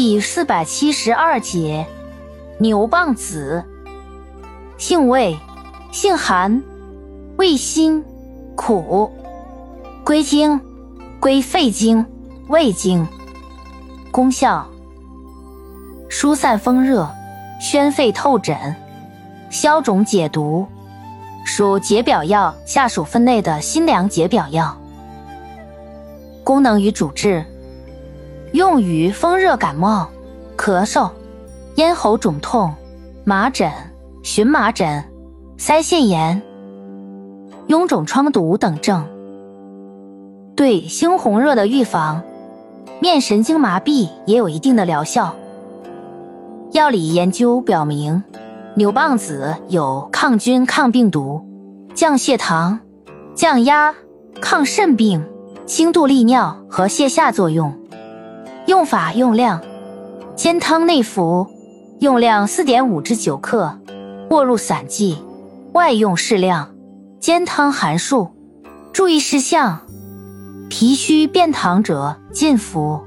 第四百七十二节，牛蒡子，性味，性寒，味辛，苦，归经，归肺经、胃经。功效：疏散风热，宣肺透疹，消肿解毒，属解表药下属分类的辛凉解表药。功能与主治：用于风热感冒、咳嗽、咽喉肿痛、麻疹、荨麻疹、腮腺炎、臃肿疮毒等症。对猩红热的预防。面神经麻痹也有一定的疗效。药理研究表明，牛蒡子有抗菌、抗病毒、降血糖、降压、抗肾病、轻度利尿和泻下作用。用法用量：煎汤内服，用量四点五至九克，卧入散剂，外用适量。煎汤含数。注意事项。脾虚便溏者禁服。